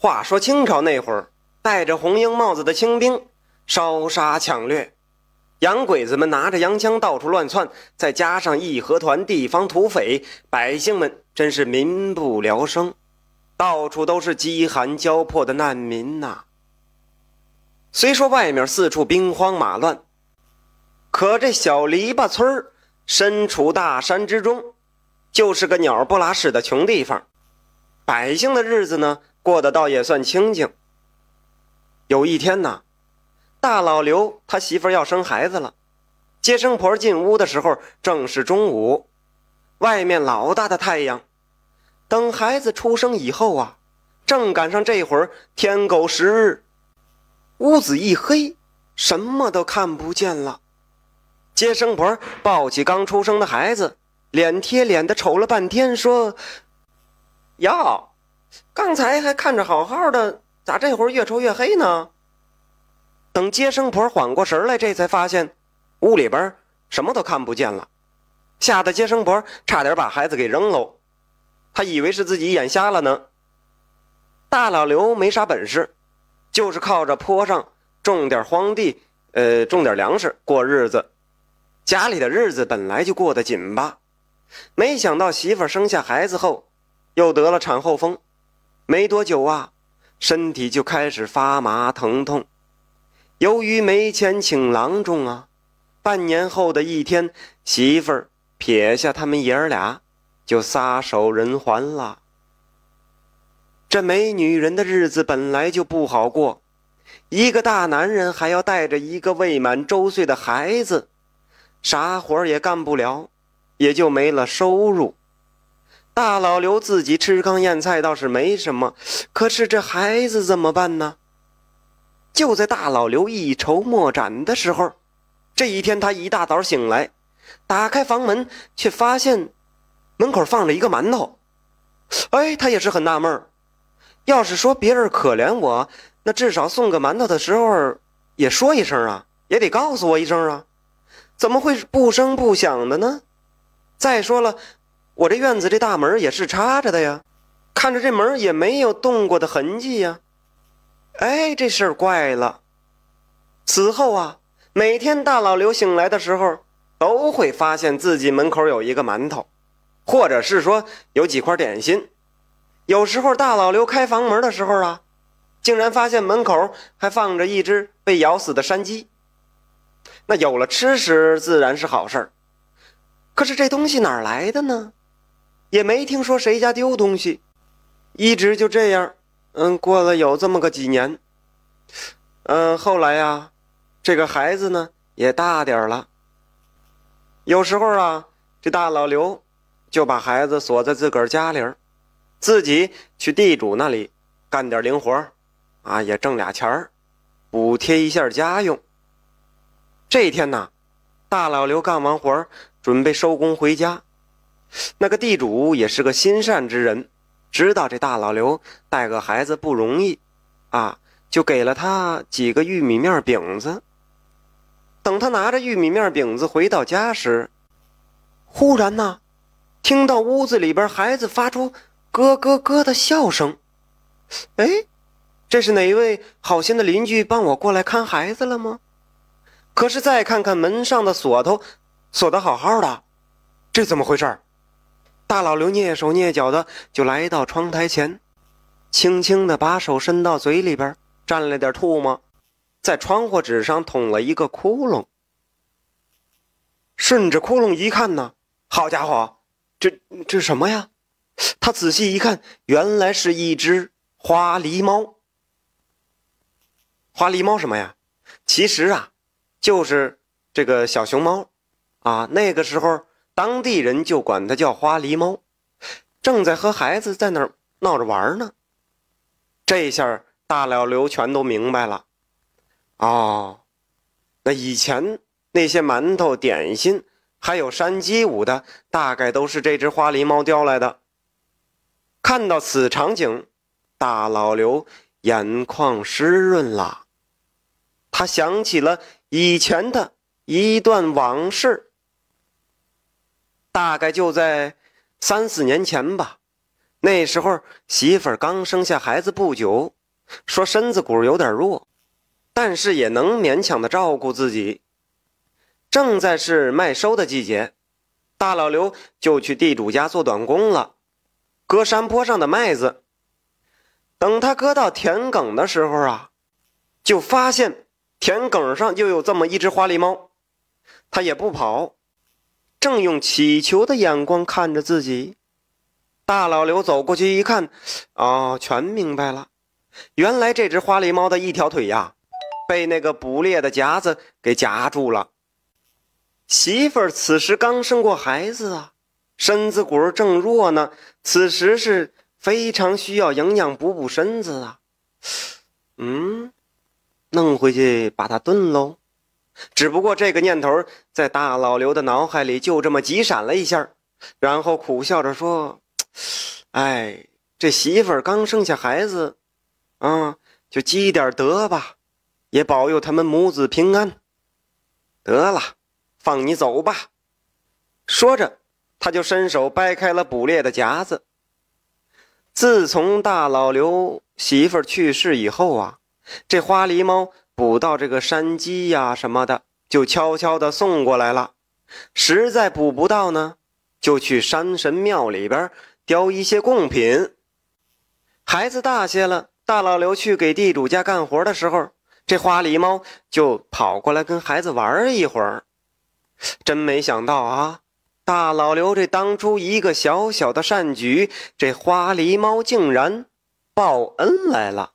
话说清朝那会儿，戴着红缨帽子的清兵烧杀抢掠，洋鬼子们拿着洋枪到处乱窜，再加上义和团地方土匪，百姓们真是民不聊生，到处都是饥寒交迫的难民呐。虽说外面四处兵荒马乱，可这小篱笆村身处大山之中，就是个鸟不拉屎的穷地方，百姓的日子呢？过得倒也算清静。有一天呐，大老刘他媳妇要生孩子了，接生婆进屋的时候正是中午，外面老大的太阳。等孩子出生以后啊，正赶上这会儿天狗食日，屋子一黑，什么都看不见了。接生婆抱起刚出生的孩子，脸贴脸的瞅了半天，说：“哟。”刚才还看着好好的，咋这会儿越抽越黑呢？等接生婆缓过神来，这才发现屋里边什么都看不见了，吓得接生婆差点把孩子给扔喽。他以为是自己眼瞎了呢。大老刘没啥本事，就是靠着坡上种点荒地，呃，种点粮食过日子。家里的日子本来就过得紧巴，没想到媳妇生下孩子后，又得了产后风。没多久啊，身体就开始发麻疼痛。由于没钱请郎中啊，半年后的一天，媳妇儿撇下他们爷儿俩，就撒手人寰了。这没女人的日子本来就不好过，一个大男人还要带着一个未满周岁的孩子，啥活也干不了，也就没了收入。大老刘自己吃糠咽菜倒是没什么，可是这孩子怎么办呢？就在大老刘一筹莫展的时候，这一天他一大早醒来，打开房门，却发现门口放着一个馒头。哎，他也是很纳闷要是说别人可怜我，那至少送个馒头的时候也说一声啊，也得告诉我一声啊，怎么会不声不响的呢？再说了。我这院子这大门也是插着的呀，看着这门也没有动过的痕迹呀。哎，这事儿怪了。此后啊，每天大老刘醒来的时候，都会发现自己门口有一个馒头，或者是说有几块点心。有时候大老刘开房门的时候啊，竟然发现门口还放着一只被咬死的山鸡。那有了吃食，自然是好事儿。可是这东西哪儿来的呢？也没听说谁家丢东西，一直就这样，嗯，过了有这么个几年，嗯，后来呀，这个孩子呢也大点了。有时候啊，这大老刘就把孩子锁在自个儿家里自己去地主那里干点零活啊，也挣俩钱儿，补贴一下家用。这一天呢，大老刘干完活准备收工回家。那个地主也是个心善之人，知道这大老刘带个孩子不容易，啊，就给了他几个玉米面饼子。等他拿着玉米面饼子回到家时，忽然呢，听到屋子里边孩子发出咯咯咯的笑声。哎，这是哪一位好心的邻居帮我过来看孩子了吗？可是再看看门上的锁头，锁得好好的，这怎么回事？大老刘蹑手蹑脚的就来到窗台前，轻轻的把手伸到嘴里边，蘸了点唾沫，在窗户纸上捅了一个窟窿。顺着窟窿一看呢，好家伙，这这什么呀？他仔细一看，原来是一只花狸猫。花狸猫什么呀？其实啊，就是这个小熊猫，啊，那个时候。当地人就管它叫花狸猫，正在和孩子在那儿闹着玩呢。这下大老刘全都明白了。哦，那以前那些馒头、点心，还有山鸡舞的，大概都是这只花狸猫叼来的。看到此场景，大老刘眼眶湿润了，他想起了以前的一段往事。大概就在三四年前吧，那时候媳妇儿刚生下孩子不久，说身子骨有点弱，但是也能勉强的照顾自己。正在是麦收的季节，大老刘就去地主家做短工了，割山坡上的麦子。等他割到田埂的时候啊，就发现田埂上又有这么一只花狸猫，它也不跑，正用乞求的眼光看着自己。大老刘走过去一看，哦，全明白了，原来这只花狸猫的一条腿呀，被那个捕猎的夹子给夹住了。媳妇儿此时刚生过孩子啊，身子骨正弱呢，此时是非常需要营养补补身子啊。嗯，弄回去把它炖喽。只不过这个念头在大老刘的脑海里就这么急闪了一下，然后苦笑着说。哎，这媳妇儿刚生下孩子，啊，就积点德吧，也保佑他们母子平安。得了，放你走吧。说着，他就伸手掰开了捕猎的夹子。自从大老刘媳妇儿去世以后啊，这花狸猫捕到这个山鸡呀什么的，就悄悄的送过来了。实在捕不到呢，就去山神庙里边。叼一些贡品。孩子大些了，大老刘去给地主家干活的时候，这花狸猫就跑过来跟孩子玩一会儿。真没想到啊，大老刘这当初一个小小的善举，这花狸猫竟然报恩来了。